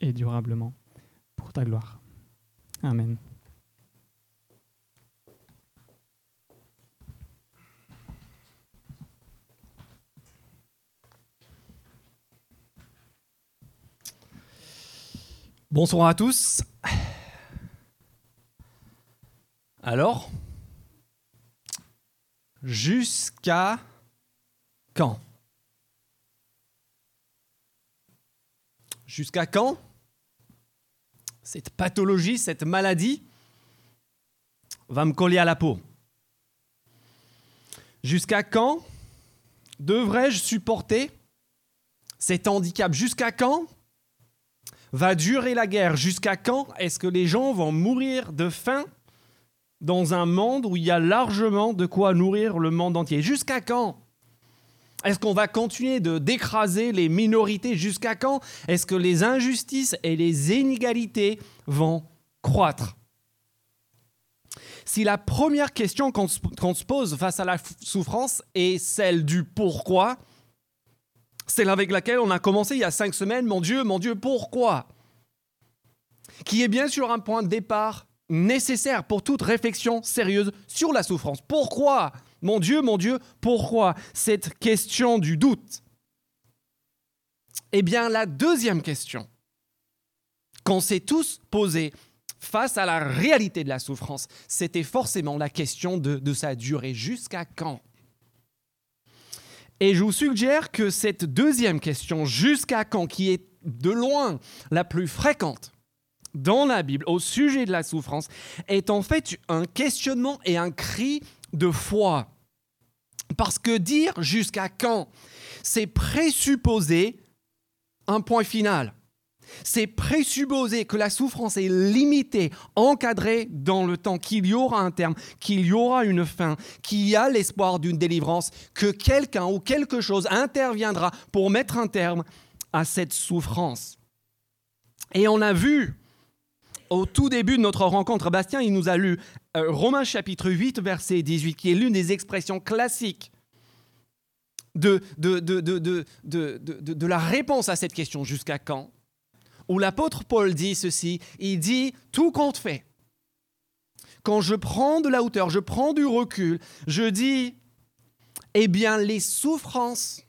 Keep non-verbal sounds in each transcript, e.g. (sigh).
et durablement pour ta gloire. Amen. Bonsoir à tous. Alors, jusqu'à quand? Jusqu'à quand? Cette pathologie, cette maladie va me coller à la peau. Jusqu'à quand devrais-je supporter cet handicap? Jusqu'à quand va durer la guerre? Jusqu'à quand est-ce que les gens vont mourir de faim dans un monde où il y a largement de quoi nourrir le monde entier? Jusqu'à quand est-ce qu'on va continuer de d'écraser les minorités jusqu'à quand? Est-ce que les injustices et les inégalités vont croître? Si la première question qu'on se pose face à la souffrance est celle du pourquoi, celle avec laquelle on a commencé il y a cinq semaines, mon Dieu, mon Dieu, pourquoi? Qui est bien sûr un point de départ nécessaire pour toute réflexion sérieuse sur la souffrance. Pourquoi? Mon Dieu, mon Dieu, pourquoi cette question du doute? Eh bien, la deuxième question qu'on s'est tous posée face à la réalité de la souffrance, c'était forcément la question de, de sa durée. Jusqu'à quand? Et je vous suggère que cette deuxième question, jusqu'à quand, qui est de loin la plus fréquente dans la Bible au sujet de la souffrance, est en fait un questionnement et un cri de foi. Parce que dire jusqu'à quand, c'est présupposer un point final. C'est présupposer que la souffrance est limitée, encadrée dans le temps, qu'il y aura un terme, qu'il y aura une fin, qu'il y a l'espoir d'une délivrance, que quelqu'un ou quelque chose interviendra pour mettre un terme à cette souffrance. Et on a vu au tout début de notre rencontre, Bastien, il nous a lu euh, Romains chapitre 8, verset 18, qui est l'une des expressions classiques de, de, de, de, la réponse à cette question jusqu'à quand, où l'apôtre Paul dit ceci, il dit, tout compte fait, quand je prends de la hauteur, je prends du recul, je dis, eh bien les souffrances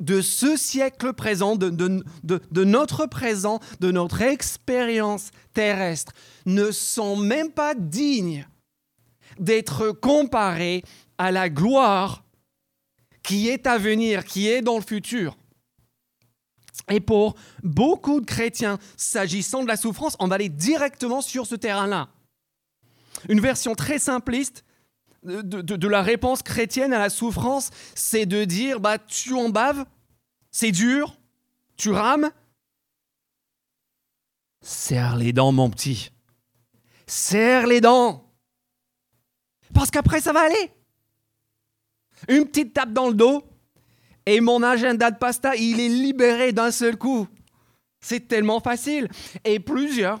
de ce siècle présent, de, de, notre présent, de notre expérience terrestre, ne sont même pas dignes d'être comparées à la gloire qui est à venir, qui est dans le futur. Et pour beaucoup de chrétiens, s'agissant de la souffrance, on va aller directement sur ce terrain-là. Une version très simpliste de, la réponse chrétienne à la souffrance, c'est de dire bah tu en baves, c'est dur, tu rames. Serre les dents, mon petit. Serre les dents. Parce qu'après, ça va aller. Une petite tape dans le dos et mon agenda de pasta, il est libéré d'un seul coup. C'est tellement facile. Et plusieurs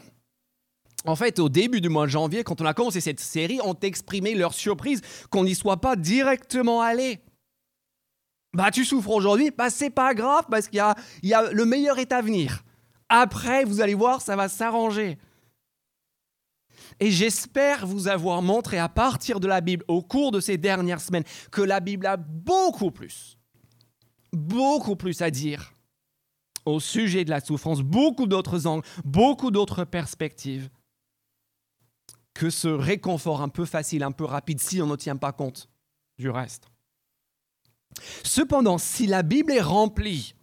en fait, au début du mois de janvier, quand on a commencé cette série, ont exprimé leur surprise qu'on n'y soit pas directement allé. Bah, tu souffres aujourd'hui, bah, c'est pas grave parce qu'il y a, il y a le meilleur est à venir. Après, vous allez voir, ça va s'arranger. Et j'espère vous avoir montré à partir de la Bible au cours de ces dernières semaines que la Bible a beaucoup plus, beaucoup plus à dire au sujet de la souffrance, beaucoup d'autres angles, beaucoup d'autres perspectives que ce réconfort un peu facile, un peu rapide, si on ne tient pas compte du reste. Cependant, si la Bible est remplie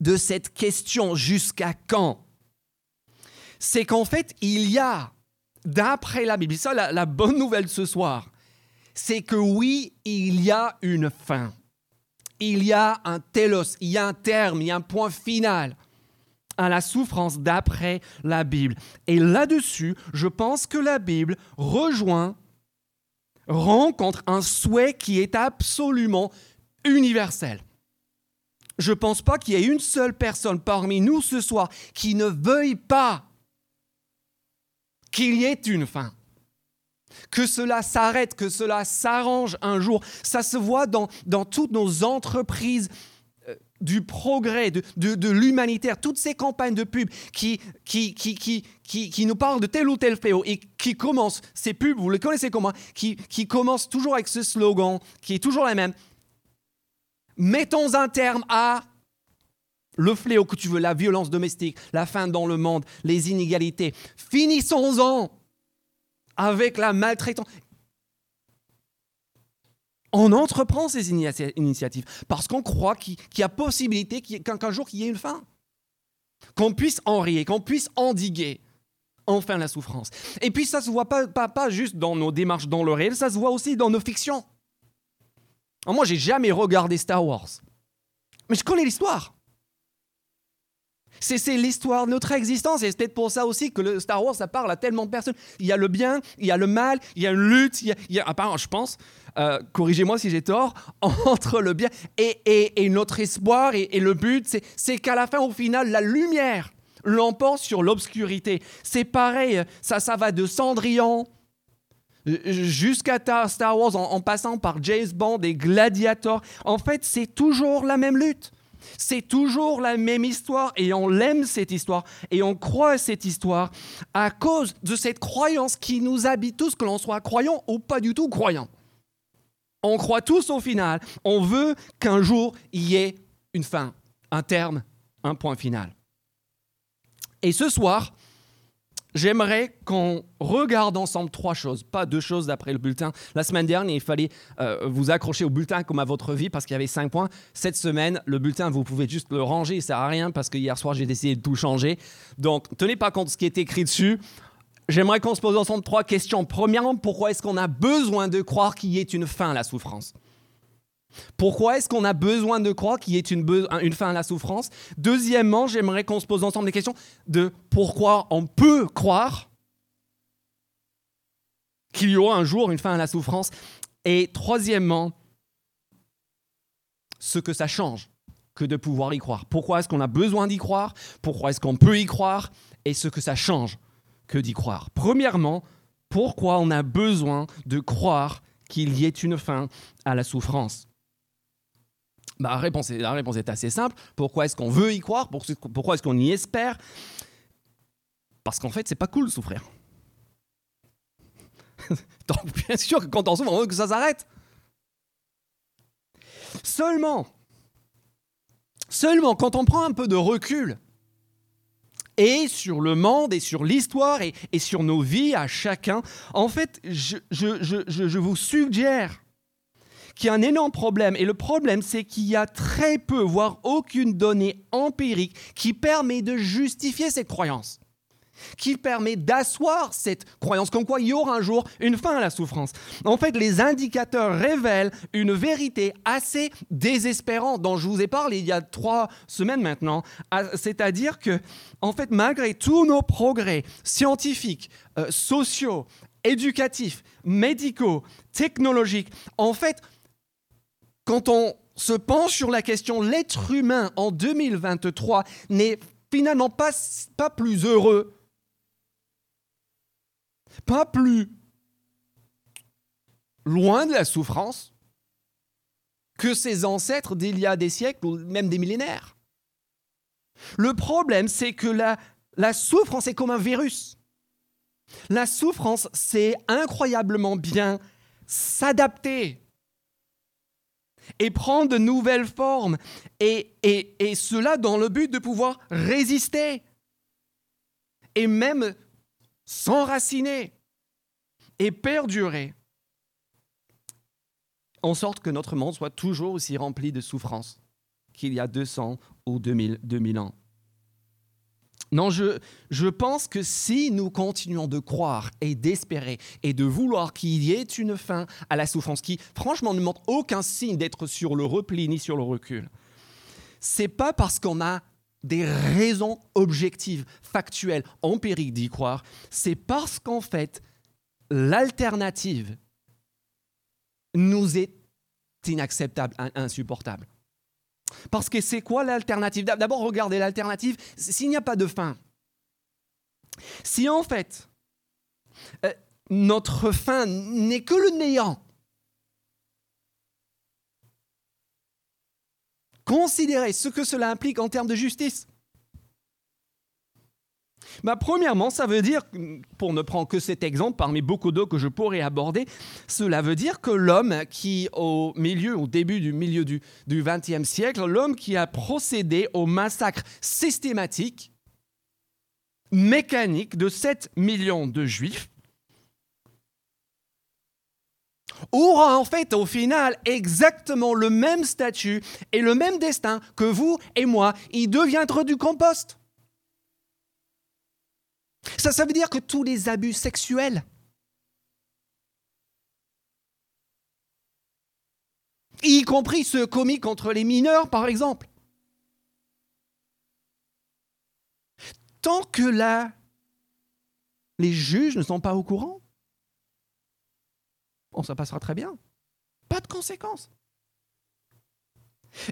de cette question jusqu'à quand, c'est qu'en fait, il y a, d'après la Bible, ça la, la bonne nouvelle ce soir, c'est que oui, il y a une fin. Il y a un telos, il y a un terme, il y a un point final à la souffrance d'après la Bible. Et là-dessus, je pense que la Bible rejoint, rencontre un souhait qui est absolument universel. Je ne pense pas qu'il y ait une seule personne parmi nous ce soir qui ne veuille pas qu'il y ait une fin. Que cela s'arrête, que cela s'arrange un jour. Ça se voit dans, dans toutes nos entreprises du progrès, de, l'humanitaire, toutes ces campagnes de pub qui, nous parlent de tel ou tel fléau et qui commencent, ces pubs, vous les connaissez comment, qui, qui commencent toujours avec ce slogan qui est toujours le même. Mettons un terme à le fléau que tu veux, la violence domestique, la faim dans le monde, les inégalités. Finissons-en avec la maltraitance on entreprend ces initiatives parce qu'on croit qu'il y a possibilité qu'un jour qu'il y ait une fin. Qu'on puisse enrayer, qu'on puisse endiguer enfin la souffrance. Et puis ça se voit pas, pas, juste dans nos démarches dans le réel, ça se voit aussi dans nos fictions. Moi, moi, j'ai jamais regardé Star Wars. Mais je connais l'histoire. C'est l'histoire de notre existence. Et c'est peut-être pour ça aussi que le Star Wars, ça parle à tellement de personnes. Il y a le bien, il y a le mal, il y a une lutte, il y a, je pense, euh, corrigez-moi si j'ai tort, (laughs) entre le bien et, notre espoir. Et, le but, c'est qu'à la fin, au final, la lumière l'emporte sur l'obscurité. C'est pareil, ça, ça va de Cendrillon jusqu'à Star Wars en, en, passant par James Bond et Gladiator. En fait, c'est toujours la même lutte. C'est toujours la même histoire et on l'aime cette histoire et on croit à cette histoire à cause de cette croyance qui nous habite tous, que l'on soit croyant ou pas du tout croyant. On croit tous au final, on veut qu'un jour il y ait une fin, un terme, un point final. Et ce soir, J'aimerais qu'on regarde ensemble trois choses, pas deux choses d'après le bulletin. La semaine dernière, il fallait euh, vous accrocher au bulletin comme à votre vie parce qu'il y avait cinq points. Cette semaine, le bulletin, vous pouvez juste le ranger, il ne sert à rien parce que hier soir, j'ai décidé de tout changer. Donc, tenez pas compte de ce qui est écrit dessus. J'aimerais qu'on se pose ensemble trois questions. Premièrement, pourquoi est-ce qu'on a besoin de croire qu'il y ait une fin à la souffrance? Pourquoi est-ce qu'on a besoin de croire qu'il y ait une, une, fin à la souffrance? Deuxièmement, j'aimerais qu'on se pose ensemble des questions de pourquoi on peut croire qu'il y aura un jour une fin à la souffrance? Et troisièmement, ce que ça change que de pouvoir y croire. Pourquoi est-ce qu'on a besoin d'y croire? Pourquoi est-ce qu'on peut y croire? Et ce que ça change que d'y croire. Premièrement, pourquoi on a besoin de croire qu'il y ait une fin à la souffrance? Bah, la, réponse est, assez simple. Pourquoi est-ce qu'on veut y croire? Pourquoi est-ce qu'on y espère? Parce qu'en fait, c'est pas cool de souffrir. (laughs) Donc, bien sûr que quand on souffre, on veut que ça s'arrête. Seulement, seulement quand on prend un peu de recul et sur le monde et sur l'histoire et, sur nos vies à chacun, en fait, je, je vous suggère qui a un énorme problème. Et le problème, c'est qu'il y a très peu, voire aucune donnée empirique qui permet de justifier cette croyance qui permet d'asseoir cette croyance comme quoi il y aura un jour une fin à la souffrance. En fait, les indicateurs révèlent une vérité assez désespérante dont je vous ai parlé il y a trois semaines maintenant, c'est-à-dire que, en fait, malgré tous nos progrès scientifiques, euh, sociaux, éducatifs, médicaux, technologiques, en fait, quand on se penche sur la question, l'être humain en 2023 n'est finalement pas, pas plus heureux, pas plus loin de la souffrance que ses ancêtres d'il y a des siècles ou même des millénaires. Le problème, c'est que la, souffrance est comme un virus. La souffrance, c'est incroyablement bien s'adapter et prendre de nouvelles formes, et, et, cela dans le but de pouvoir résister, et même s'enraciner et perdurer, en sorte que notre monde soit toujours aussi rempli de souffrances qu'il y a 200 ou 2000, 2000 ans. Non, je, je pense que si nous continuons de croire et d'espérer et de vouloir qu'il y ait une fin à la souffrance, qui franchement ne montre aucun signe d'être sur le repli ni sur le recul, c'est pas parce qu'on a des raisons objectives, factuelles, empiriques d'y croire, c'est parce qu'en fait, l'alternative nous est inacceptable, insupportable. Parce que c'est quoi l'alternative? D'abord, regardez l'alternative, s'il n'y a pas de fin. Si en fait, euh, notre fin n'est que le néant, considérer ce que cela implique en termes de justice. Bah, Premièrement, ça veut dire, pour ne prendre que cet exemple parmi beaucoup d'autres que je pourrais aborder, cela veut dire que l'homme qui, au milieu, au début du milieu du XXe siècle, l'homme qui a procédé au massacre systématique, mécanique de 7 millions de juifs, aura en fait au final exactement le même statut et le même destin que vous et moi. Il deviendra du compost. Ça, ça veut dire que tous les abus sexuels, y compris ceux commis contre les mineurs, par exemple, tant que là, les juges ne sont pas au courant, bon, ça passera très bien. Pas de conséquences.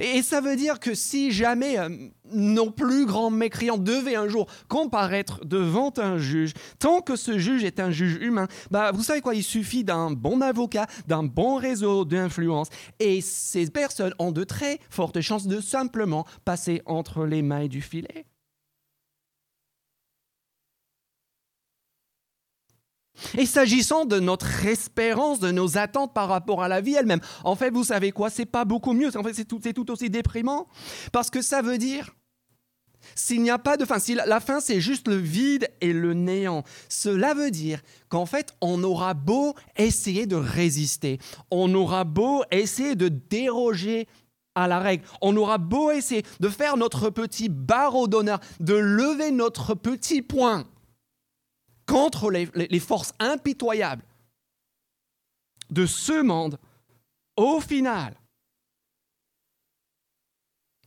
Et ça veut dire que si jamais euh, nos plus grands mécréants devaient un jour comparaître devant un juge, tant que ce juge est un juge humain, bah vous savez quoi, il suffit d'un bon avocat, d'un bon réseau d'influence, et ces personnes ont de très fortes chances de simplement passer entre les mailles du filet. Et s'agissant de notre espérance, de nos attentes par rapport à la vie elle-même, en fait, vous savez quoi? C'est pas beaucoup mieux. En fait, c'est tout, aussi déprimant. Parce que ça veut dire, s'il n'y a pas de fin, si la fin c'est juste le vide et le néant, cela veut dire qu'en fait, on aura beau essayer de résister, on aura beau essayer de déroger à la règle. On aura beau essayer de faire notre petit barreau d'honneur, de lever notre petit point contre les, forces impitoyables de ce monde, au final,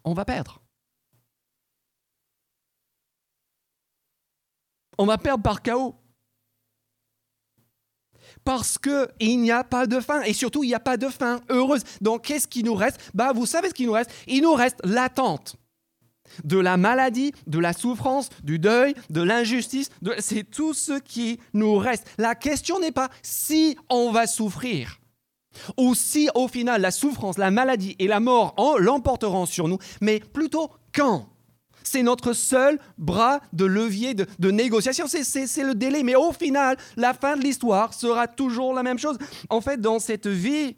on va perdre. On va perdre par chaos. Parce qu'il n'y a pas de fin. Et surtout, il n'y a pas de fin heureuse. Donc, qu'est-ce qui nous reste? Bah, Vous savez ce qui nous reste? Il nous reste l'attente de la maladie, de la souffrance, du deuil, de l'injustice. C'est tout ce qui nous reste. La question n'est pas si on va souffrir ou si au final la souffrance, la maladie et la mort l'emporteront sur nous, mais plutôt quand? C'est notre seul bras de levier de, négociation, c'est le délai. Mais au final, la fin de l'histoire sera toujours la même chose. En fait, dans cette vie,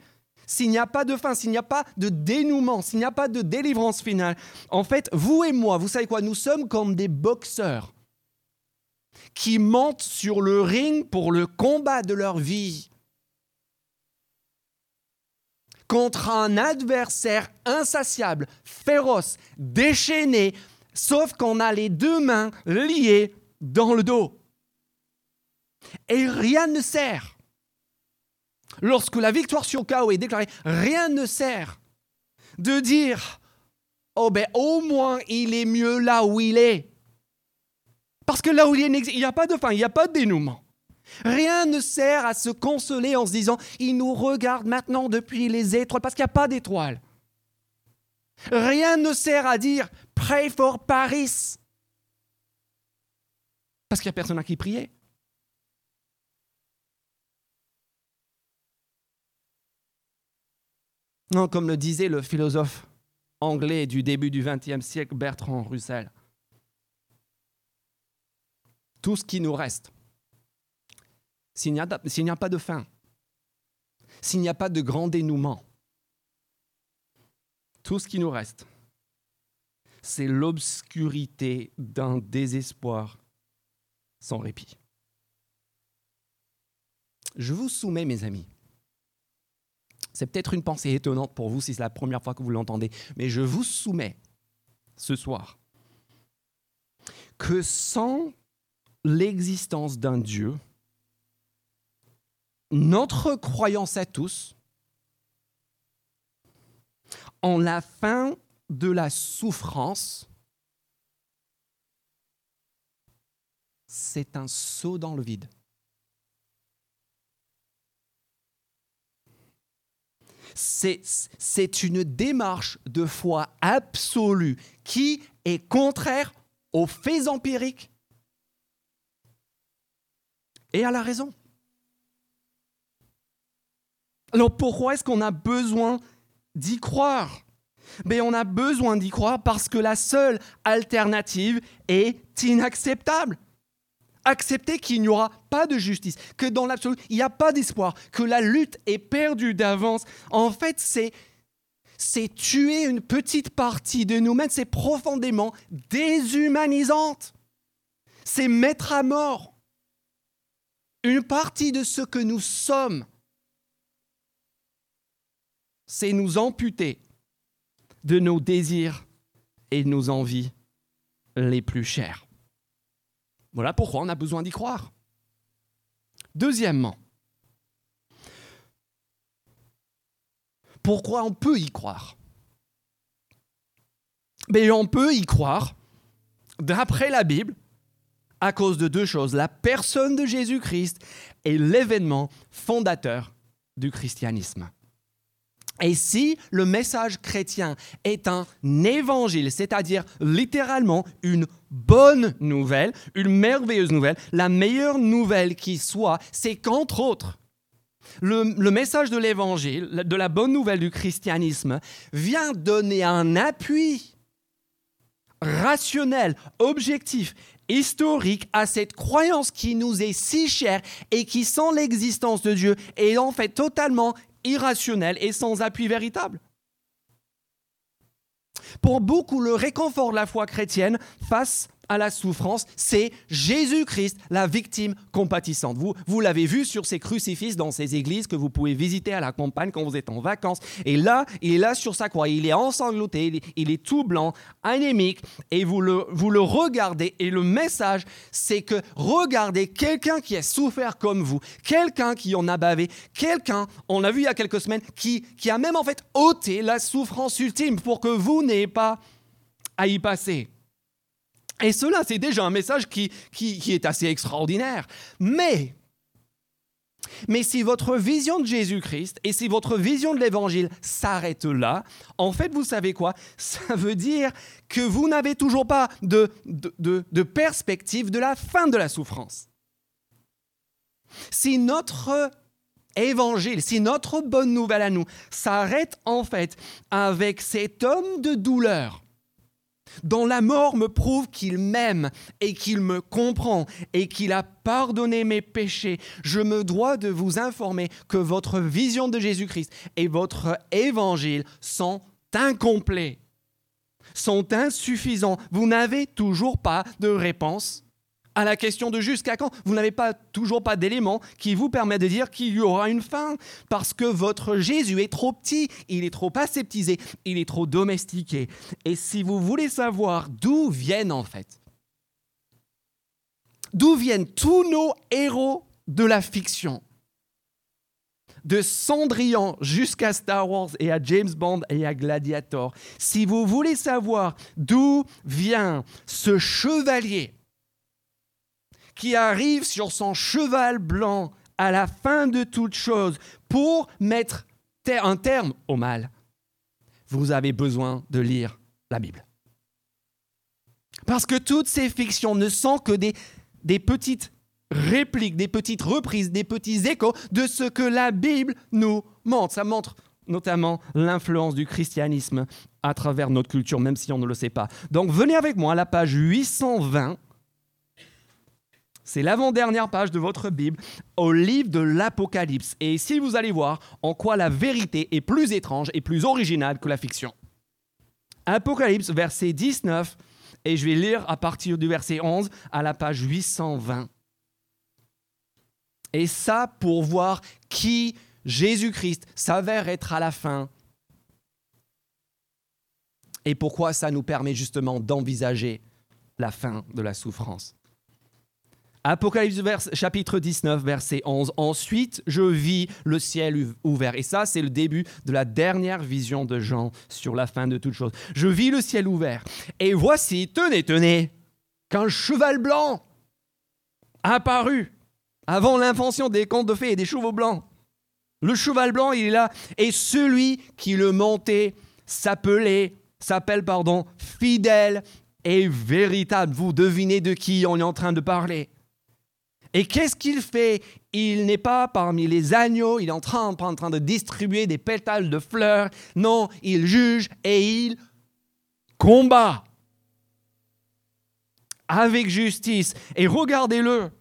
s'il n'y a pas de fin, s'il n'y a pas de dénouement, s'il n'y a pas de délivrance finale, en fait, vous et moi, vous savez quoi, nous sommes comme des boxeurs qui montent sur le ring pour le combat de leur vie contre un adversaire insatiable, féroce, déchaîné, sauf qu'on a les deux mains liées dans le dos. Et rien ne sert lorsque la victoire sur chaos est déclarée, rien ne sert de dire Oh ben au moins il est mieux là où il est. Parce que là où il est, il n'y a pas de fin, il n'y a pas de dénouement. Rien ne sert à se consoler en se disant Il nous regarde maintenant depuis les étoiles, parce qu'il n'y a pas d'étoiles. Rien ne sert à dire Pray for Paris, parce qu'il n'y a personne à qui prier. Non, comme le disait le philosophe anglais du début du XXe siècle, Bertrand Russell. Tout ce qui nous reste, s'il n'y a, a, pas de fin, s'il n'y a pas de grand dénouement, tout ce qui nous reste, c'est l'obscurité d'un désespoir sans répit. Je vous soumets, mes amis, c'est peut-être une pensée étonnante pour vous si c'est la première fois que vous l'entendez, mais je vous soumets ce soir que sans l'existence d'un Dieu, notre croyance à tous en la fin de la souffrance, c'est un saut dans le vide. C'est une démarche de foi absolue qui est contraire aux faits empiriques et à la raison. Alors pourquoi est-ce qu'on a besoin d'y croire? Mais on a besoin d'y croire parce que la seule alternative est inacceptable. Accepter qu'il n'y aura pas de justice, que dans l'absolu, il n'y a pas d'espoir, que la lutte est perdue d'avance. En fait, c'est tuer une petite partie de nous-mêmes, c'est profondément déshumanisante. C'est mettre à mort une partie de ce que nous sommes. C'est nous amputer de nos désirs et de nos envies les plus chères. Voilà pourquoi on a besoin d'y croire. Deuxièmement, pourquoi on peut y croire? Mais on peut y croire, d'après la Bible, à cause de deux choses, la personne de Jésus-Christ et l'événement fondateur du christianisme. Et si le message chrétien est un évangile, c'est-à-dire littéralement une bonne nouvelle, une merveilleuse nouvelle, la meilleure nouvelle qui soit, c'est qu'entre autres, le, message de l'évangile, de la bonne nouvelle du christianisme, vient donner un appui rationnel, objectif, historique à cette croyance qui nous est si chère et qui, sans l'existence de Dieu, est en fait totalement irrationnel et sans appui véritable. Pour beaucoup, le réconfort de la foi chrétienne face à la souffrance, c'est Jésus-Christ, la victime compatissante. Vous, vous l'avez vu sur ces crucifixes dans ces églises que vous pouvez visiter à la campagne quand vous êtes en vacances. Et là, il est là sur sa croix, il est ensanglanté, il est, tout blanc, anémique, et vous le, vous le regardez. Et le message, c'est que regardez quelqu'un qui a souffert comme vous, quelqu'un qui en a bavé, quelqu'un, on l'a vu il y a quelques semaines, qui, qui a même en fait ôté la souffrance ultime pour que vous n'ayez pas à y passer. Et cela, c'est déjà un message qui, qui, est assez extraordinaire. Mais, mais si votre vision de Jésus-Christ et si votre vision de l'Évangile s'arrête là, en fait, vous savez quoi? Ça veut dire que vous n'avez toujours pas de, de, de, perspective de la fin de la souffrance. Si notre évangile, si notre bonne nouvelle à nous s'arrête en fait avec cet homme de douleur, dont la mort me prouve qu'il m'aime et qu'il me comprend et qu'il a pardonné mes péchés, je me dois de vous informer que votre vision de Jésus-Christ et votre évangile sont incomplets, sont insuffisants. Vous n'avez toujours pas de réponse à la question de jusqu'à quand. Vous n'avez pas toujours pas d'éléments qui vous permettent de dire qu'il y aura une fin, parce que votre Jésus est trop petit, il est trop aseptisé, il est trop domestiqué. Et si vous voulez savoir d'où viennent en fait, d'où viennent tous nos héros de la fiction, de Cendrillon jusqu'à Star Wars et à James Bond et à Gladiator, si vous voulez savoir d'où vient ce chevalier qui arrive sur son cheval blanc à la fin de toute chose pour mettre un terme au mal, vous avez besoin de lire la Bible. Parce que toutes ces fictions ne sont que des, des petites répliques, des petites reprises, des petits échos de ce que la Bible nous montre. Ça montre notamment l'influence du christianisme à travers notre culture, même si on ne le sait pas. Donc venez avec moi à la page 820 c'est l'avant-dernière page de votre Bible au livre de l'Apocalypse. Et ici, vous allez voir en quoi la vérité est plus étrange et plus originale que la fiction. Apocalypse, verset 19, et je vais lire à partir du verset 11 à la page 820. Et ça pour voir qui Jésus-Christ s'avère être à la fin et pourquoi ça nous permet justement d'envisager la fin de la souffrance. Apocalypse chapitre 19, verset 11. Ensuite, je vis le ciel ouvert. Et ça, c'est le début de la dernière vision de Jean sur la fin de toute chose. Je vis le ciel ouvert. Et voici, tenez, tenez, qu'un cheval blanc apparu avant l'invention des contes de fées et des chevaux blancs. Le cheval blanc, il est là. Et celui qui le montait s'appelait, s'appelle, pardon, fidèle et véritable. Vous devinez de qui on est en train de parler Et qu'est-ce qu'il fait? Il n'est pas parmi les agneaux, il est en train, en train de distribuer des pétales de fleurs. Non, il juge et il combat avec justice. Et regardez-le.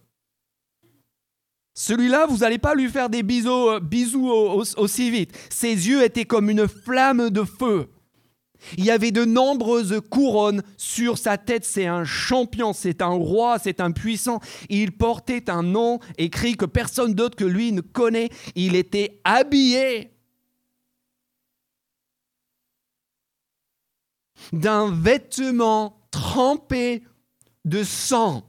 Celui-là, vous n'allez pas lui faire des euh, bisous aussi vite. Ses yeux étaient comme une flamme de feu. Il y avait de nombreuses couronnes sur sa tête. C'est un champion, c'est un roi, c'est un puissant. Il portait un nom écrit que personne d'autre que lui ne connaît. Il était habillé d'un vêtement trempé de sang.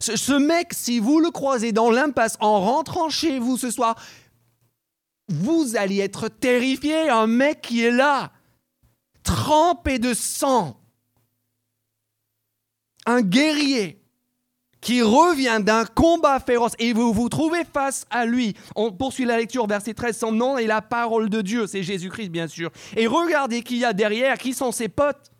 Ce, mec, si vous le croisez dans l'impasse en rentrant chez vous ce soir, vous allez être terrifié. Un mec qui est là trempé de sang. Un guerrier qui revient d'un combat féroce et vous vous trouvez face à lui. On poursuit la lecture, verset 13, son nom est la parole de Dieu, c'est Jésus-Christ bien sûr. Et regardez qui y a derrière, qui sont ses potes.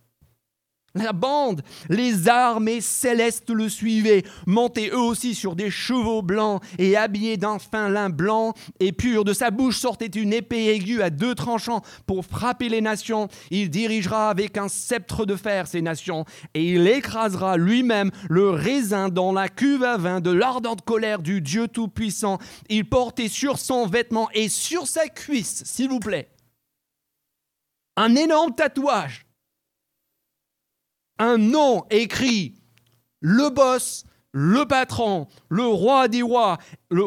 La bande, les armées célestes le suivaient, montés eux aussi sur des chevaux blancs et habillés d'un fin lin blanc et pur. De sa bouche sortait une épée aiguë à deux tranchants pour frapper les nations. Il dirigera avec un sceptre de fer ces nations et il écrasera lui-même le raisin dans la cuve à vin de l'ardente colère du Dieu Tout-Puissant. Il portait sur son vêtement et sur sa cuisse, s'il vous plaît, un énorme tatouage un nom écrit le boss, le patron, le roi des rois, le,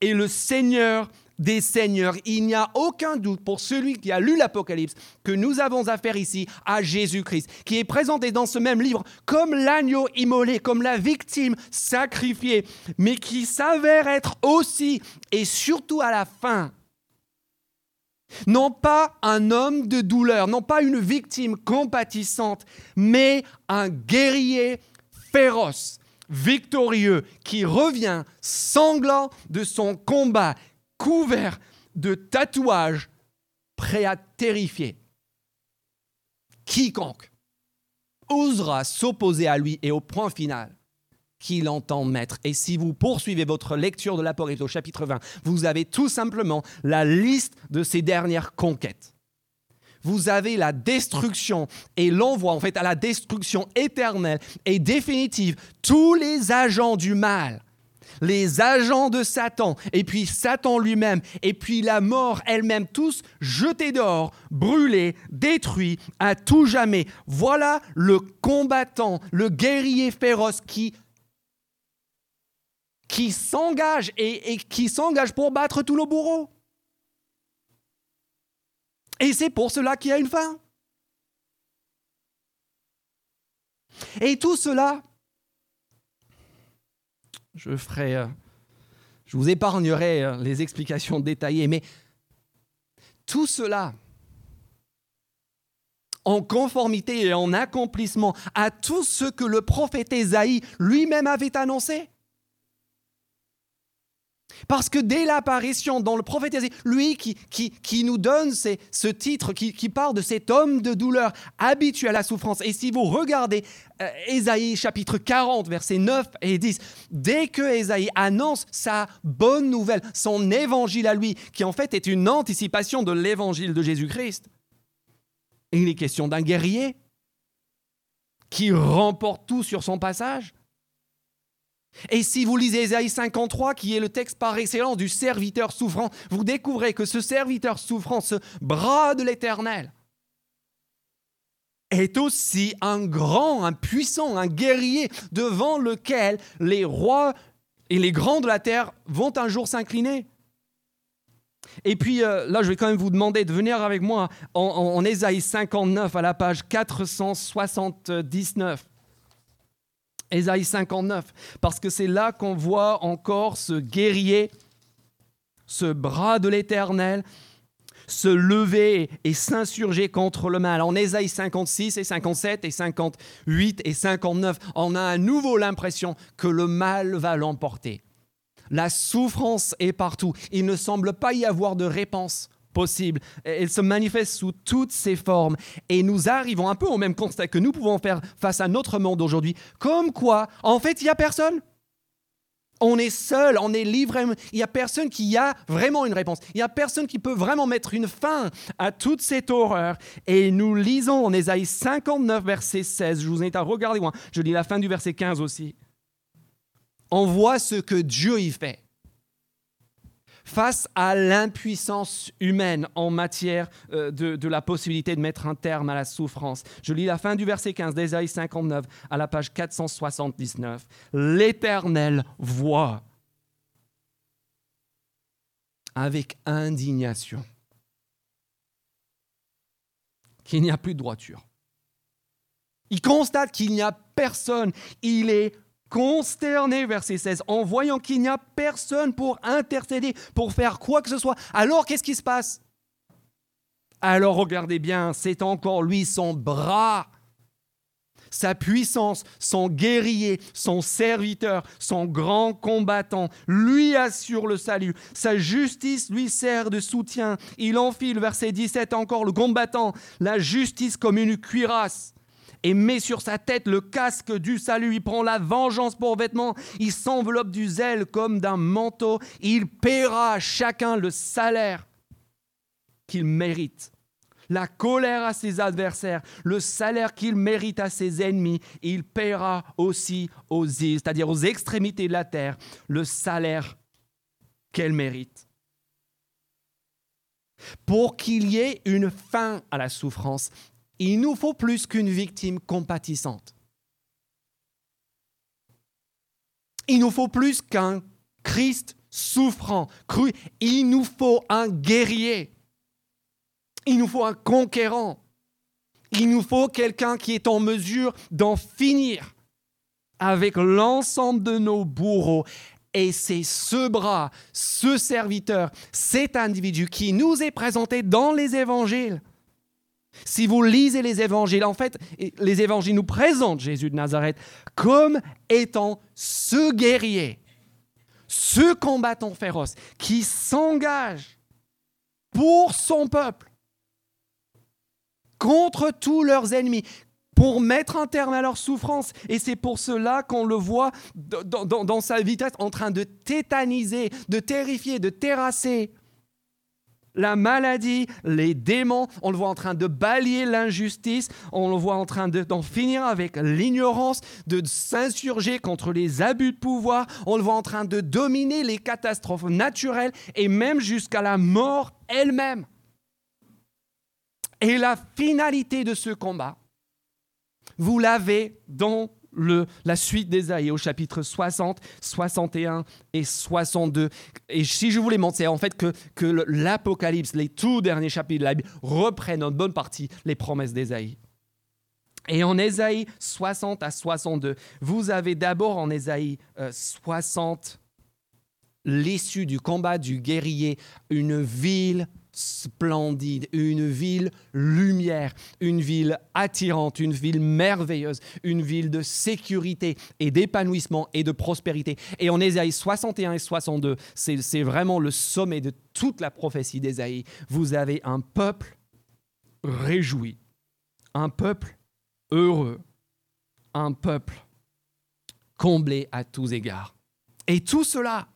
et le seigneur des seigneurs. Il n'y a aucun doute pour celui qui a lu l'Apocalypse que nous avons affaire ici à Jésus-Christ, qui est présenté dans ce même livre comme l'agneau immolé, comme la victime sacrifiée, mais qui s'avère être aussi et surtout à la fin non pas un homme de douleur, non pas une victime compatissante, mais un guerrier féroce, victorieux, qui revient sanglant de son combat, couvert de tatouages, prêt à terrifier. Quiconque osera s'opposer à lui et au point final, qu'il entend mettre. Et si vous poursuivez votre lecture de l'Apocalypse au chapitre 20, vous avez tout simplement la liste de ses dernières conquêtes. Vous avez la destruction et l'envoi en fait à la destruction éternelle et définitive tous les agents du mal, les agents de Satan, et puis Satan lui-même, et puis la mort elle-même, tous jetés dehors, brûlés, détruits à tout jamais. Voilà le combattant, le guerrier féroce qui qui s'engage et, qui s'engage pour battre tous nos bourreaux. Et c'est pour cela qu'il y a une fin. Et tout cela, je ferai, euh, je vous épargnerai euh, les explications détaillées, mais tout cela en conformité et en accomplissement à tout ce que le prophète Ésaïe lui-même avait annoncé. Parce que dès l'apparition dans le prophète lui qui, nous donne ce titre, qui, qui, parle de cet homme de douleur habitué à la souffrance, et si vous regardez euh, chapitre 40, versets 9 et 10, dès que Ésaïe annonce sa bonne nouvelle, son évangile à lui, qui en fait est une anticipation de l'évangile de Jésus-Christ, il est question d'un guerrier qui remporte tout sur son passage et si vous lisez Ésaïe 53, qui est le texte par excellence du serviteur souffrant, vous découvrez que ce serviteur souffrant, ce bras de l'Éternel, est aussi un grand, un puissant, un guerrier devant lequel les rois et les grands de la terre vont un jour s'incliner. Et puis euh, là, je vais quand même vous demander de venir avec moi en, en Ésaïe 59 à la page 479. Ésaïe 59, parce que c'est là qu'on voit encore ce guerrier, ce bras de l'Éternel, se lever et s'insurger contre le mal. En Ésaïe 56 et 57 et 58 et 59, on a à nouveau l'impression que le mal va l'emporter. La souffrance est partout. Il ne semble pas y avoir de réponse possible. Elle se manifeste sous toutes ses formes. Et nous arrivons un peu au même constat que nous pouvons faire face à notre monde aujourd'hui. Comme quoi, en fait, il n'y a personne. On est seul, on est livré. Il n'y a personne qui a vraiment une réponse. Il n'y a personne qui peut vraiment mettre une fin à toute cette horreur. Et nous lisons en Ésaïe 59, verset 16. Je vous invite à regarder moi. Je lis la fin du verset 15 aussi. On voit ce que Dieu y fait face à l'impuissance humaine en matière euh, de, la possibilité de mettre un terme à la souffrance. Je lis la fin du verset 15 d'Ésaïe 59 à la page 479. L'Éternel voit avec indignation qu'il n'y a plus de droiture. Il constate qu'il n'y a personne. Il est consterné, verset 16, en voyant qu'il n'y a personne pour intercéder, pour faire quoi que ce soit. Alors qu'est-ce qui se passe? Alors regardez bien, c'est encore lui, son bras, sa puissance, son guerrier, son serviteur, son grand combattant, lui assure le salut. Sa justice lui sert de soutien. Il enfile, verset 17 encore, le combattant, la justice comme une cuirasse et met sur sa tête le casque du salut. Il prend la vengeance pour vêtement. Il s'enveloppe du zèle comme d'un manteau. Il paiera à chacun le salaire qu'il mérite. La colère à ses adversaires, le salaire qu'il mérite à ses ennemis, il paiera aussi aux îles, c'est-à-dire aux extrémités de la terre, le salaire qu'elle mérite. Pour qu'il y ait une fin à la souffrance, il nous faut plus qu'une victime compatissante. Il nous faut plus qu'un Christ souffrant, cru. Il nous faut un guerrier. Il nous faut un conquérant. Il nous faut quelqu'un qui est en mesure d'en finir avec l'ensemble de nos bourreaux. Et c'est ce bras, ce serviteur, cet individu qui nous est présenté dans les évangiles si vous lisez les évangiles, en fait, les évangiles nous présentent Jésus de Nazareth comme étant ce guerrier, ce combattant féroce qui s'engage pour son peuple, contre tous leurs ennemis, pour mettre un terme à leur souffrance. Et c'est pour cela qu'on le voit dans, dans, sa vitesse en train de tétaniser, de terrifier, de terrasser la maladie, les démons, on le voit en train de balayer l'injustice, on le voit en train d'en finir avec l'ignorance, de s'insurger contre les abus de pouvoir, on le voit en train de dominer les catastrophes naturelles et même jusqu'à la mort elle-même. Et la finalité de ce combat, vous l'avez dans la suite d'Ésaïe au chapitre 60, 61 et 62. Et si je voulais montrer en fait que, l'Apocalypse, les tout derniers chapitres de la Bible, reprennent en bonne partie les promesses d'Ésaïe. Et en Ésaïe 60 à 62, vous avez d'abord en Ésaïe 60 euh, l'issue du combat du guerrier, une ville splendide, une ville lumière, une ville attirante, une ville merveilleuse, une ville de sécurité et d'épanouissement et de prospérité. Et en Ésaïe 61 et 62, c'est vraiment le sommet de toute la prophétie d'Ésaïe. Vous avez un peuple réjoui, un peuple heureux, un peuple comblé à tous égards. Et tout cela,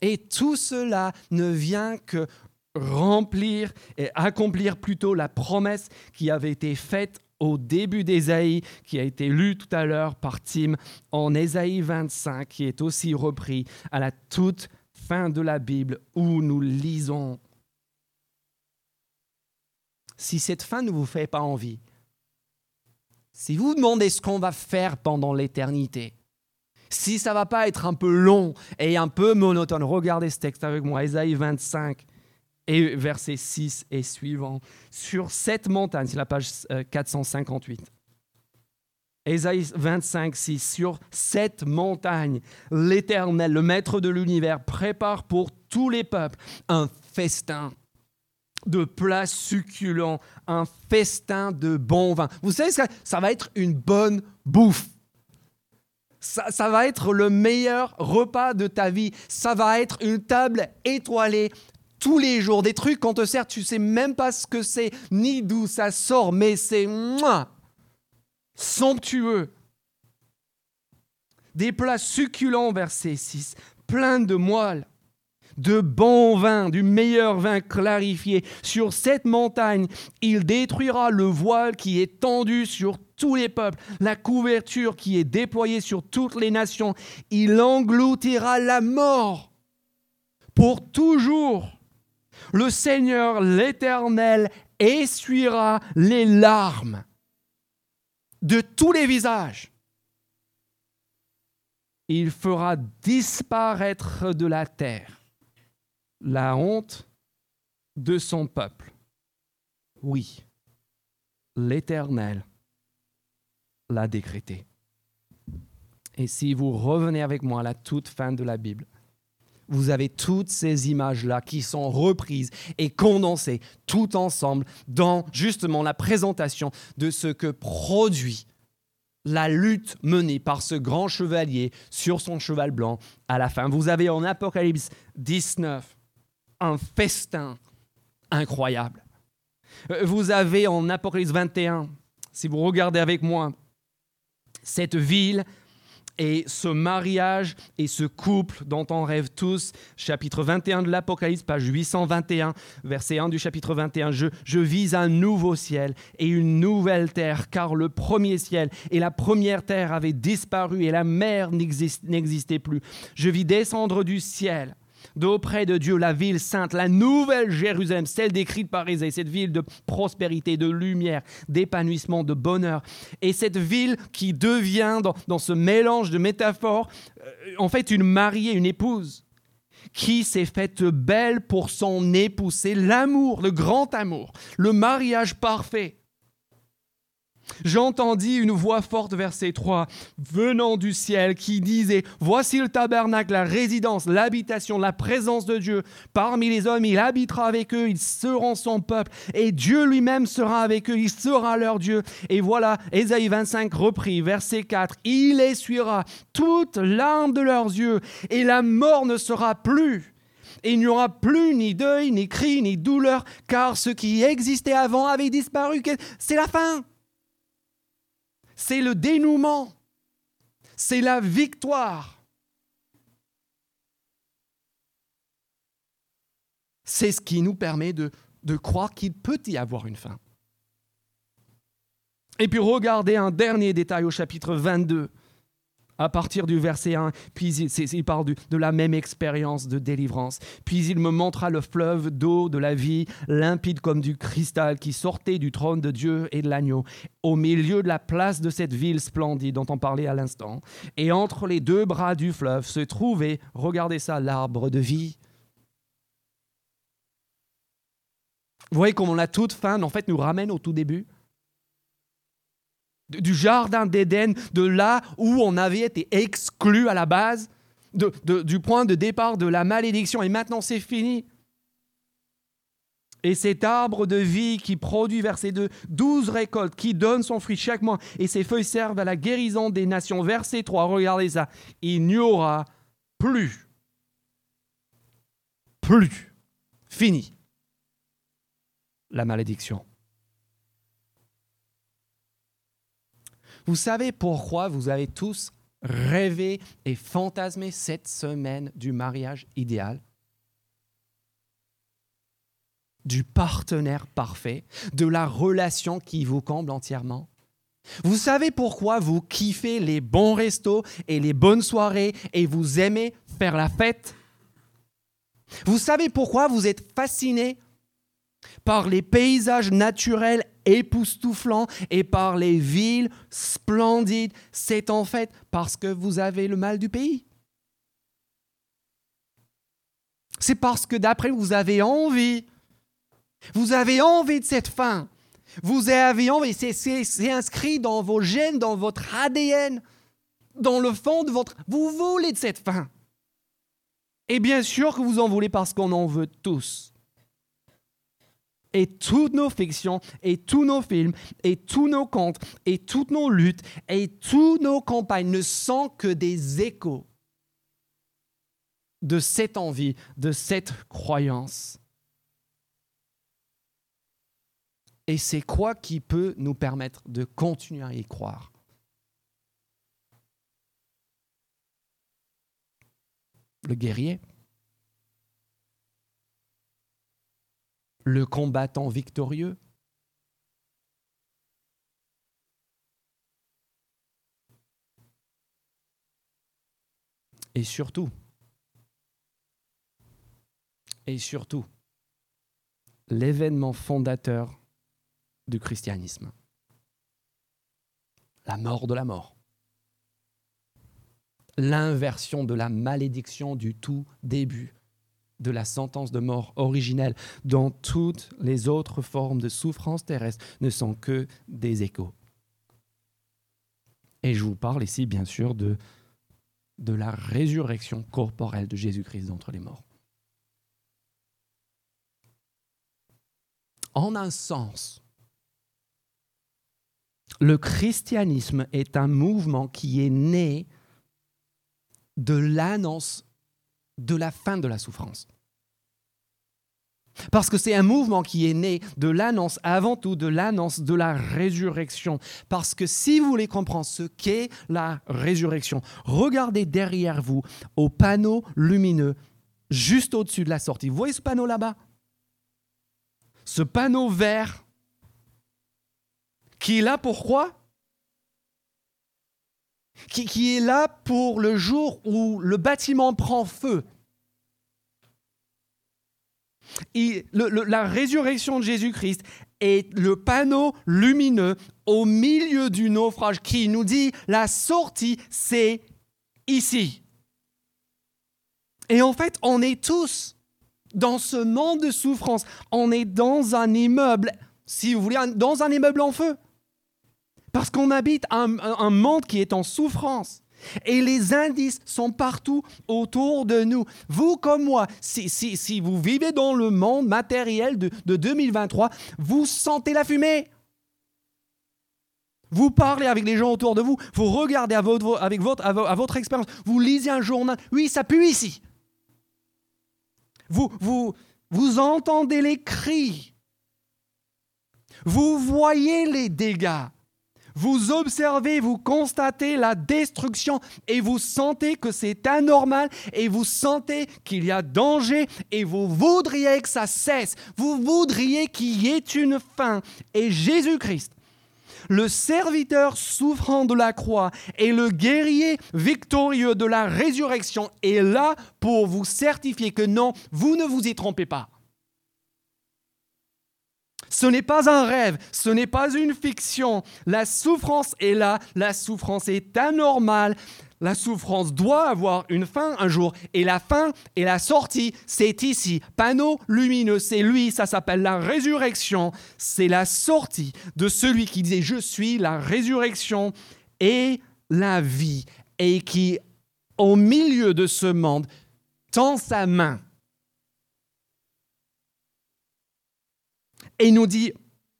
et tout cela ne vient que remplir et accomplir plutôt la promesse qui avait été faite au début d'Ésaïe, qui a été lue tout à l'heure par Tim en Ésaïe 25, qui est aussi repris à la toute fin de la Bible où nous lisons. Si cette fin ne vous fait pas envie, si vous vous demandez ce qu'on va faire pendant l'éternité, si ça va pas être un peu long et un peu monotone, regardez ce texte avec moi, Ésaïe 25, et verset 6 et suivant. Sur cette montagne, c'est la page 458. Ésaïe 25, 6. Sur cette montagne, l'Éternel, le Maître de l'univers, prépare pour tous les peuples un festin de plats succulents, un festin de bon vin. Vous savez, ça, ça va être une bonne bouffe. Ça, va être le meilleur repas de ta vie. Ça va être une table étoilée tous les jours, des trucs qu'on te sert, tu sais même pas ce que c'est, ni d'où ça sort, mais c'est somptueux. Des plats succulents, verset 6, pleins de moelle, de bon vin, du meilleur vin clarifié. Sur cette montagne, il détruira le voile qui est tendu sur tous les peuples, la couverture qui est déployée sur toutes les nations. Il engloutira la mort pour toujours. Le Seigneur, l'Éternel, essuiera les larmes de tous les visages. Il fera disparaître de la terre la honte de son peuple. Oui, l'Éternel l'a décrété. Et si vous revenez avec moi à la toute fin de la Bible, vous avez toutes ces images-là qui sont reprises et condensées tout ensemble dans justement la présentation de ce que produit la lutte menée par ce grand chevalier sur son cheval blanc à la fin. Vous avez en Apocalypse 19 un festin incroyable. Euh, vous avez en Apocalypse 21, si vous regardez avec moi, cette ville et ce mariage et ce couple dont on rêve tous, chapitre 21 de l'Apocalypse, page 821, verset 1 du chapitre 21, je, je vise un nouveau ciel et une nouvelle terre, car le premier ciel et la première terre avaient disparu et la mer n'existait plus. Je vis descendre du ciel d'auprès de Dieu, la ville sainte, la nouvelle Jérusalem, celle décrite par Isaïe, cette ville de prospérité, de lumière, d'épanouissement, de bonheur. Et cette ville qui devient, dans, ce mélange de métaphores, euh, en fait une mariée, une épouse, qui s'est faite belle pour son époux. C'est l'amour, le grand amour, le mariage parfait. J'entendis une voix forte, verset 3, venant du ciel, qui disait, Voici le tabernacle, la résidence, l'habitation, la présence de Dieu. Parmi les hommes, il habitera avec eux, ils seront son peuple, et Dieu lui-même sera avec eux, il sera leur Dieu. Et voilà, Ésaïe 25 repris, verset 4, Il essuiera toute larme de leurs yeux, et la mort ne sera plus. Et il n'y aura plus ni deuil, ni cri, ni douleur, car ce qui existait avant avait disparu. C'est la fin c'est le dénouement, c'est la victoire. C'est ce qui nous permet de, croire qu'il peut y avoir une fin. Et puis regardez un dernier détail au chapitre 22 à partir du verset 1, puis il, parle de la même expérience de délivrance. Puis il me montra le fleuve d'eau de la vie, limpide comme du cristal, qui sortait du trône de Dieu et de l'agneau, au milieu de la place de cette ville splendide dont on parlait à l'instant. Et entre les deux bras du fleuve se trouvait, regardez ça, l'arbre de vie. Vous voyez comment la toute fin, en fait, nous ramène au tout début du jardin d'Éden, de là où on avait été exclu à la base, du point de départ de la malédiction, et maintenant c'est fini. Et cet arbre de vie qui produit, verset 2, douze récoltes, qui donne son fruit chaque mois, et ses feuilles servent à la guérison des nations. Verset 3, regardez ça, il n'y aura plus, plus, fini, la malédiction. Vous savez pourquoi vous avez tous rêvé et fantasmé cette semaine du mariage idéal? Du partenaire parfait, de la relation qui vous comble entièrement. Vous savez pourquoi vous kiffez les bons restos et les bonnes soirées et vous aimez faire la fête? Vous savez pourquoi vous êtes fasciné par les paysages naturels époustouflants et par les villes splendides, c'est en fait parce que vous avez le mal du pays. C'est parce que d'après vous avez envie. Vous avez envie de cette fin. Vous avez envie, c'est inscrit dans vos gènes, dans votre ADN, dans le fond de votre... Vous voulez de cette fin. Et bien sûr que vous en voulez parce qu'on en veut tous. Et toutes nos fictions, et tous nos films, et tous nos contes, et toutes nos luttes, et toutes nos campagnes ne sont que des échos de cette envie, de cette croyance. Et c'est quoi qui peut nous permettre de continuer à y croire? Le guerrier, le combattant victorieux. Et surtout, et surtout, l'événement fondateur du christianisme, la mort de la mort, l'inversion de la malédiction du tout début de la sentence de mort originelle, dont toutes les autres formes de souffrance terrestre ne sont que des échos. Et je vous parle ici, bien sûr, de, de la résurrection corporelle de Jésus-Christ d'entre les morts. En un sens, le christianisme est un mouvement qui est né de l'annonce de la fin de la souffrance. Parce que c'est un mouvement qui est né de l'annonce, avant tout de l'annonce de la résurrection. Parce que si vous voulez comprendre ce qu'est la résurrection, regardez derrière vous au panneau lumineux, juste au-dessus de la sortie. Vous voyez ce panneau là-bas? Ce panneau vert qui est là pourquoi? Qui, est là pour le jour où le bâtiment prend feu. Et la résurrection de Jésus-Christ est le panneau lumineux au milieu du naufrage qui nous dit la sortie, c'est ici. Et en fait, on est tous dans ce monde de souffrance. On est dans un immeuble, si vous voulez, dans un immeuble en feu. Parce qu'on habite un, monde qui est en souffrance. Et les indices sont partout autour de nous. Vous comme moi, si, vous vivez dans le monde matériel de, 2023, vous sentez la fumée. Vous parlez avec les gens autour de vous, vous regardez à votre, avec votre, expérience, vous lisez un journal. Oui, ça pue ici. Vous entendez les cris. Vous voyez les dégâts. Vous observez, vous constatez la destruction et vous sentez que c'est anormal et vous sentez qu'il y a danger et vous voudriez que ça cesse. Vous voudriez qu'il y ait une fin. Et Jésus-Christ, le serviteur souffrant de la croix et le guerrier victorieux de la résurrection est là pour vous certifier que non, vous ne vous y trompez pas. Ce n'est pas un rêve, ce n'est pas une fiction. La souffrance est là, la souffrance est anormale. La souffrance doit avoir une fin un jour. Et la fin et la sortie, c'est ici. Panneau lumineux, c'est lui, ça s'appelle la résurrection. C'est la sortie de celui qui disait Je suis la résurrection et la vie. Et qui, au milieu de ce monde, tend sa main et il nous dit,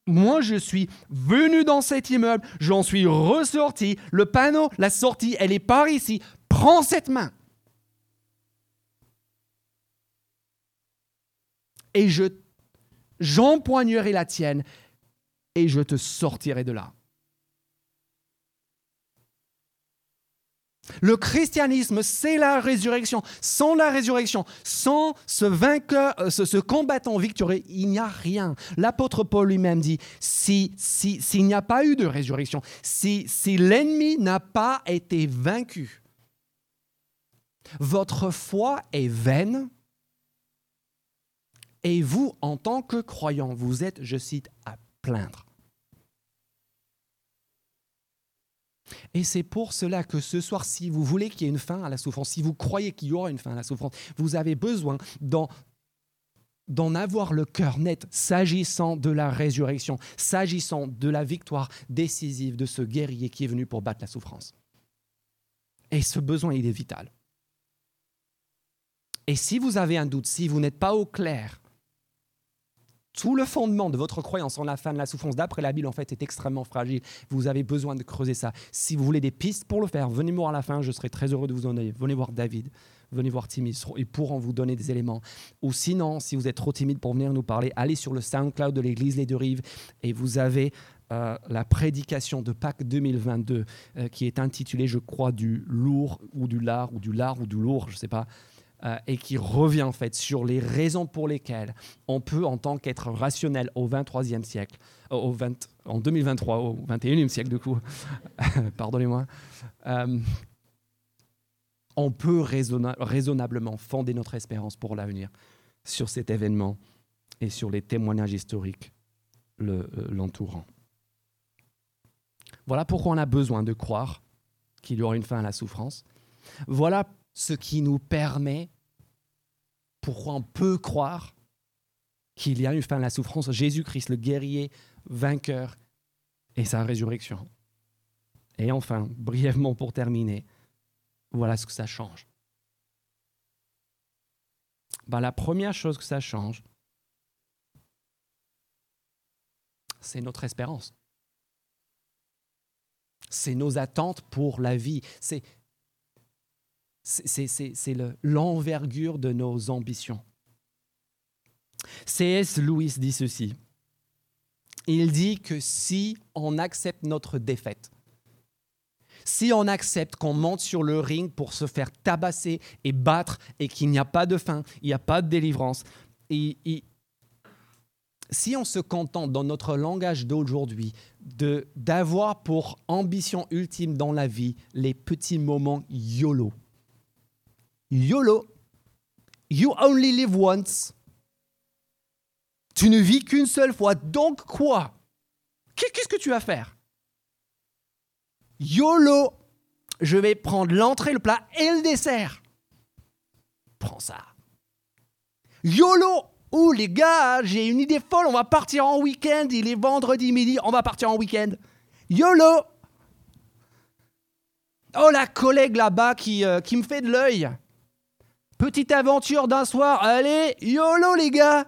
moi je suis venu dans cet immeuble, j'en suis ressorti, le panneau, la sortie, elle est par ici, prends cette main. Et je j'empoignerai la tienne et je te sortirai de là. Le christianisme, c'est la résurrection. Sans la résurrection, sans ce vainqueur, euh, ce, combattant victorieux, il n'y a rien. L'apôtre Paul lui-même dit, s'il si, s'il n'y a pas eu de résurrection, si, si l'ennemi n'a pas été vaincu, votre foi est vaine et vous, en tant que croyant, vous êtes, je cite, à plaindre. Et c'est pour cela que ce soir, si vous voulez qu'il y ait une fin à la souffrance, si vous croyez qu'il y aura une fin à la souffrance, vous avez besoin d'en avoir le cœur net s'agissant de la résurrection, s'agissant de la victoire décisive de ce guerrier qui est venu pour battre la souffrance. Et ce besoin, il est vital. Et si vous avez un doute, si vous n'êtes pas au clair tout le fondement de votre croyance en la fin de la souffrance, d'après la Bible, en fait, est extrêmement fragile. Vous avez besoin de creuser ça. Si vous voulez des pistes pour le faire, venez voir à la fin, je serai très heureux de vous en donner. Venez voir David, venez voir Timmy, ils pourront vous donner des éléments. Ou sinon, si vous êtes trop timide pour venir nous parler, allez sur le SoundCloud de l'Église Les Deux Rives et vous avez euh, la prédication de Pâques 2022 euh, qui est intitulée, je crois, du lourd ou du lard ou du lard ou du lourd, je ne sais pas. Euh, et qui revient en fait sur les raisons pour lesquelles on peut, en tant qu'être rationnel au 23e siècle, euh, au 20, en 2023, au 21e siècle du coup, (laughs) pardonnez-moi, euh, on peut raisonnablement fonder notre espérance pour l'avenir sur cet événement et sur les témoignages historiques l'entourant. voilà pourquoi on a besoin de croire qu'il y aura une fin à la souffrance. Voilà ce qui nous permet, pourquoi on peut croire qu'il y a une fin la souffrance, Jésus-Christ, le guerrier vainqueur, et sa résurrection. Et enfin, brièvement pour terminer, voilà ce que ça change. Ben, la première chose que ça change, c'est notre espérance. C'est nos attentes pour la vie. C'est c'est l'envergure de nos ambitions. C.S. Lewis dit ceci. Il dit que si on accepte notre défaite, si on accepte qu'on monte sur le ring pour se faire tabasser et battre et qu'il n'y a pas de fin, il n'y a pas de délivrance, et, si on se contente dans notre langage d'aujourd'hui d'avoir pour ambition ultime dans la vie les petits moments YOLO, YOLO. You only live once. Tu ne vis qu'une seule fois. Donc quoi? Qu'est-ce que tu vas faire? YOLO. Je vais prendre l'entrée, le plat et le dessert. Prends ça. YOLO. Oh les gars, j'ai une idée folle. On va partir en week-end. Il est vendredi midi. On va partir en week-end. YOLO. Oh la collègue là-bas qui, euh, qui me fait de l'œil. Petite aventure d'un soir, allez, YOLO les gars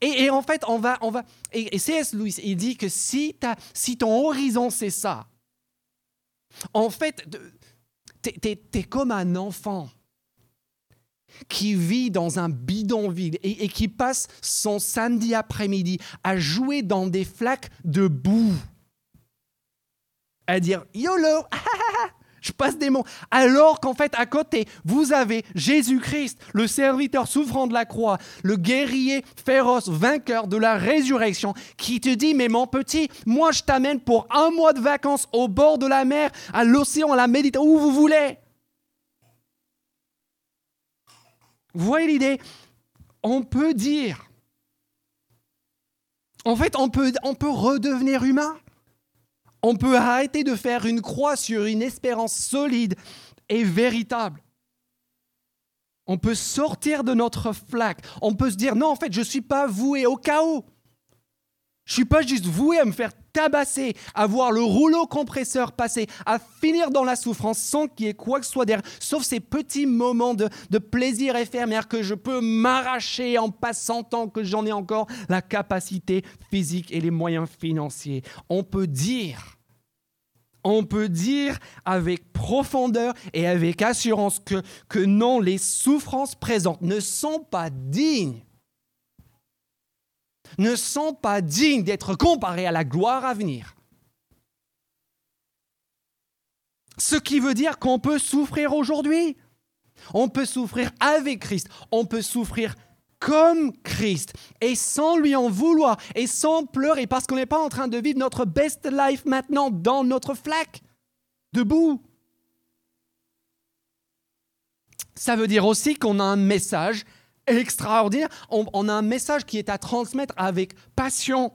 et, en fait, on va, on va. Et, C.S. Lewis, il dit que si, si ton horizon c'est ça, en fait, t'es es, comme un enfant qui vit dans un bidonville et, et qui passe son samedi après-midi à jouer dans des flaques de boue, à dire YOLO, (laughs) je passe des mots. Alors qu'en fait, à côté, vous avez Jésus-Christ, le serviteur souffrant de la croix, le guerrier féroce, vainqueur de la résurrection, qui te dit, mais mon petit, moi je t'amène pour un mois de vacances au bord de la mer, à l'océan, à la Méditerranée, où vous voulez. Vous voyez l'idée? On peut dire, en fait, on peut, on peut redevenir humain. On peut arrêter de faire une croix sur une espérance solide et véritable. On peut sortir de notre flaque. On peut se dire, non, en fait, je ne suis pas voué au chaos. Je suis pas juste voué à me faire tabasser, à voir le rouleau compresseur passer, à finir dans la souffrance sans qu'il y ait quoi que ce soit derrière, sauf ces petits moments de, de plaisir éphémère que je peux m'arracher en passant tant que j'en ai encore la capacité physique et les moyens financiers. On peut dire on peut dire avec profondeur et avec assurance que, que non, les souffrances présentes ne sont pas dignes, ne sont pas dignes d'être comparées à la gloire à venir. Ce qui veut dire qu'on peut souffrir aujourd'hui. On peut souffrir avec Christ. On peut souffrir comme Christ et sans lui en vouloir et sans pleurer parce qu'on n'est pas en train de vivre notre best life maintenant dans notre flaque, debout. Ça veut dire aussi qu'on a un message extraordinaire, on, a un message qui est à transmettre avec passion,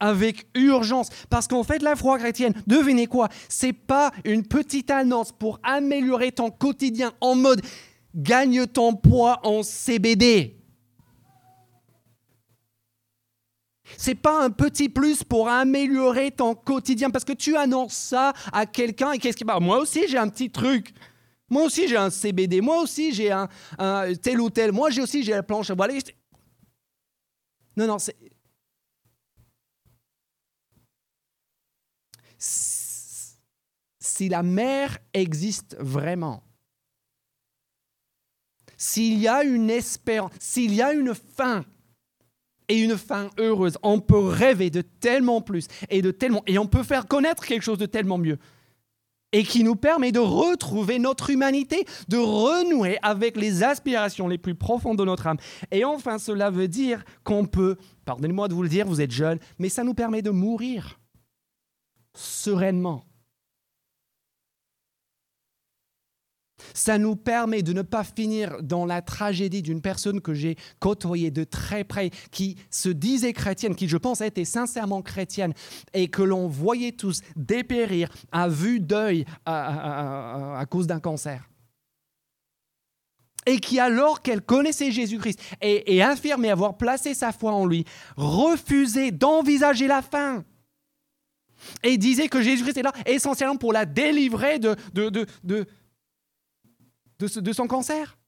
avec urgence. Parce qu'en fait, la foi chrétienne, devinez quoi? C'est pas une petite annonce pour améliorer ton quotidien en mode gagne ton poids en CBD. C'est pas un petit plus pour améliorer ton quotidien parce que tu annonces ça à quelqu'un et qu'est-ce qui bah, moi aussi j'ai un petit truc. Moi aussi j'ai un CBD, moi aussi j'ai un, tel ou tel, moi j'ai aussi j'ai la planche voilà. Non non, c'est si la mer existe vraiment, s'il y a une espérance, s'il y a une fin, et une fin heureuse. On peut rêver de tellement plus et de tellement et on peut faire connaître quelque chose de tellement mieux. Et qui nous permet de retrouver notre humanité, de renouer avec les aspirations les plus profondes de notre âme. Et enfin, cela veut dire qu'on peut, pardonnez-moi de vous le dire, vous êtes jeune, mais ça nous permet de mourir sereinement Ça nous permet de ne pas finir dans la tragédie d'une personne que j'ai côtoyée de très près, qui se disait chrétienne, qui je pense était sincèrement chrétienne, et que l'on voyait tous dépérir à vue d'œil à, cause d'un cancer et qui, alors qu'elle connaissait Jésus-Christ et, affirmait avoir placé sa foi en lui, refusait d'envisager la fin. Et disait que Jésus-Christ est là essentiellement pour la délivrer de, de, de, son cancer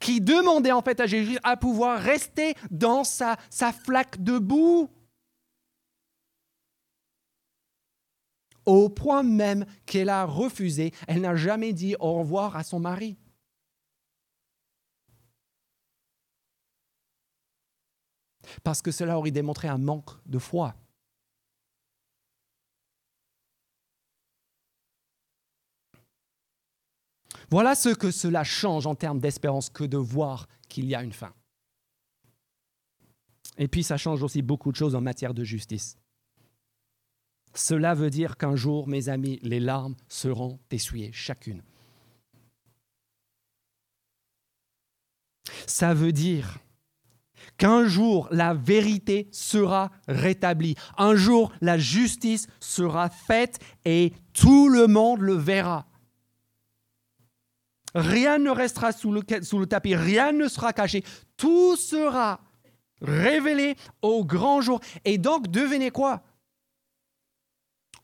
qui demandait en fait à Jésus à pouvoir rester dans sa flaque de boue. Au point même qu'elle a refusé, elle n'a jamais dit au revoir à son mari. Parce que cela aurait démontré un manque de foi. Voilà ce que cela change en termes d'espérance que de voir qu'il y a une fin. Et puis ça change aussi beaucoup de choses en matière de justice. Cela veut dire qu'un jour, mes amis, les larmes seront essuyées, chacune. Ça veut dire qu'un jour la vérité sera rétablie, un jour la justice sera faite et tout le monde le verra. Rien ne restera sous le, tapis, rien ne sera caché. Tout sera révélé au grand jour. Et donc, devenez quoi?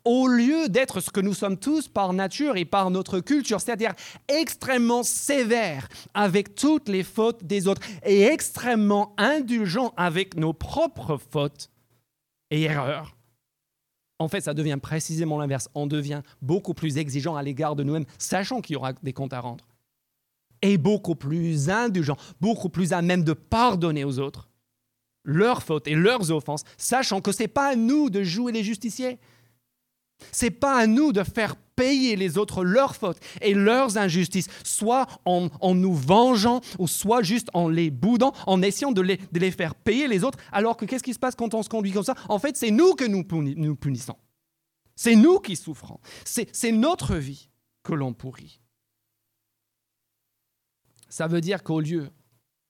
Au lieu d'être ce que nous sommes tous par nature et par notre culture, c'est-à-dire extrêmement sévère avec toutes les fautes des autres et extrêmement indulgent avec nos propres fautes et erreurs, en fait, ça devient précisément l'inverse. On devient beaucoup plus exigeant à l'égard de nous-mêmes, sachant qu'il y aura des comptes à rendre est beaucoup plus indulgent, beaucoup plus à même de pardonner aux autres leurs fautes et leurs offenses, sachant que ce n'est pas à nous de jouer les justiciers. C'est pas à nous de faire payer les autres leurs fautes et leurs injustices, soit en, nous vengeant ou soit juste en les boudant, en essayant de les, de les faire payer les autres. Alors que qu'est-ce qui se passe quand on se conduit comme ça? En fait, c'est nous que nous, nous punissons. C'est nous qui souffrons. C'est notre vie que l'on pourrit. Ça veut dire qu'au lieu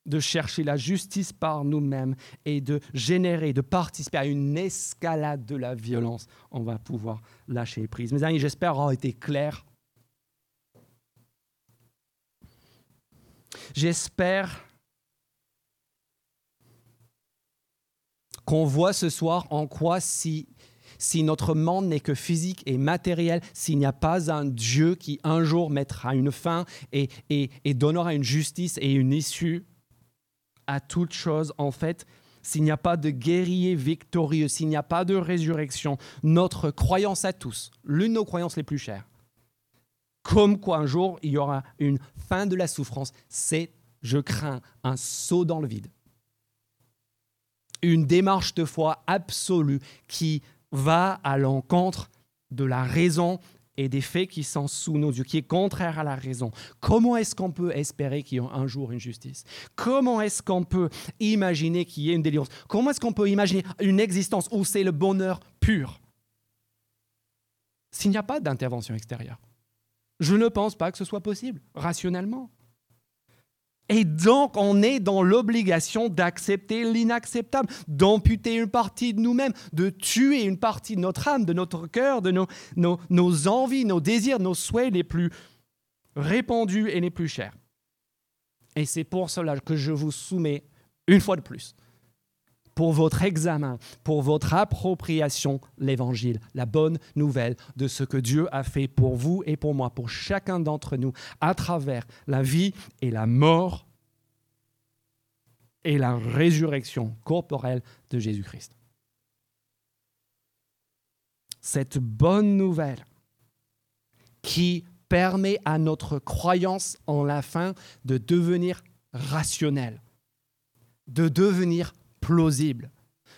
de chercher la justice par nous-mêmes et de générer, de participer à une escalade de la violence, on va pouvoir lâcher prise. Mes amis, j'espère avoir été clair. J'espère qu'on voit ce soir en quoi si si notre monde n'est que physique et matériel, s'il n'y a pas un Dieu qui un jour mettra une fin et, et, donnera une justice et une issue à toute chose, en fait, s'il n'y a pas de guerrier victorieux, s'il n'y a pas de résurrection, notre croyance à tous, l'une de nos croyances les plus chères, comme quoi un jour il y aura une fin de la souffrance, c'est, je crains, un saut dans le vide. Une démarche de foi absolue qui va à l'encontre de la raison et des faits qui sont sous nos yeux, qui est contraire à la raison. Comment est-ce qu'on peut espérer qu'il y ait un jour une justice? Comment est-ce qu'on peut imaginer qu'il y ait une délivrance? Comment est-ce qu'on peut imaginer une existence où c'est le bonheur pur? S'il n'y a pas d'intervention extérieure. Je ne pense pas que ce soit possible, rationnellement. Et donc, on est dans l'obligation d'accepter l'inacceptable, d'amputer une partie de nous-mêmes, de tuer une partie de notre âme, de notre cœur, de nos, nos, envies, nos désirs, nos souhaits les plus répandus et les plus chers. Et c'est pour cela que je vous soumets une fois de plus pour votre examen, pour votre appropriation, l'évangile, la bonne nouvelle de ce que Dieu a fait pour vous et pour moi, pour chacun d'entre nous, à travers la vie et la mort et la résurrection corporelle de Jésus-Christ. Cette bonne nouvelle qui permet à notre croyance en la fin de devenir rationnelle, de devenir plausible,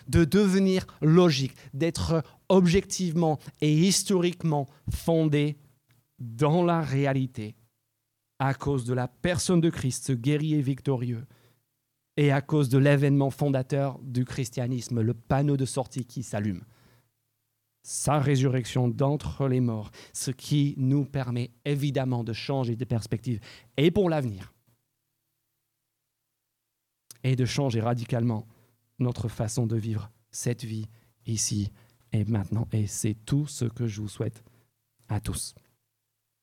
de devenir logique, d'être objectivement et historiquement fondé dans la réalité à cause de la personne de Christ, ce guerrier victorieux, et à cause de l'événement fondateur du christianisme, le panneau de sortie qui s'allume. Sa résurrection d'entre les morts, ce qui nous permet évidemment de changer de perspective et pour l'avenir, et de changer radicalement notre façon de vivre cette vie ici et maintenant. Et c'est tout ce que je vous souhaite à tous.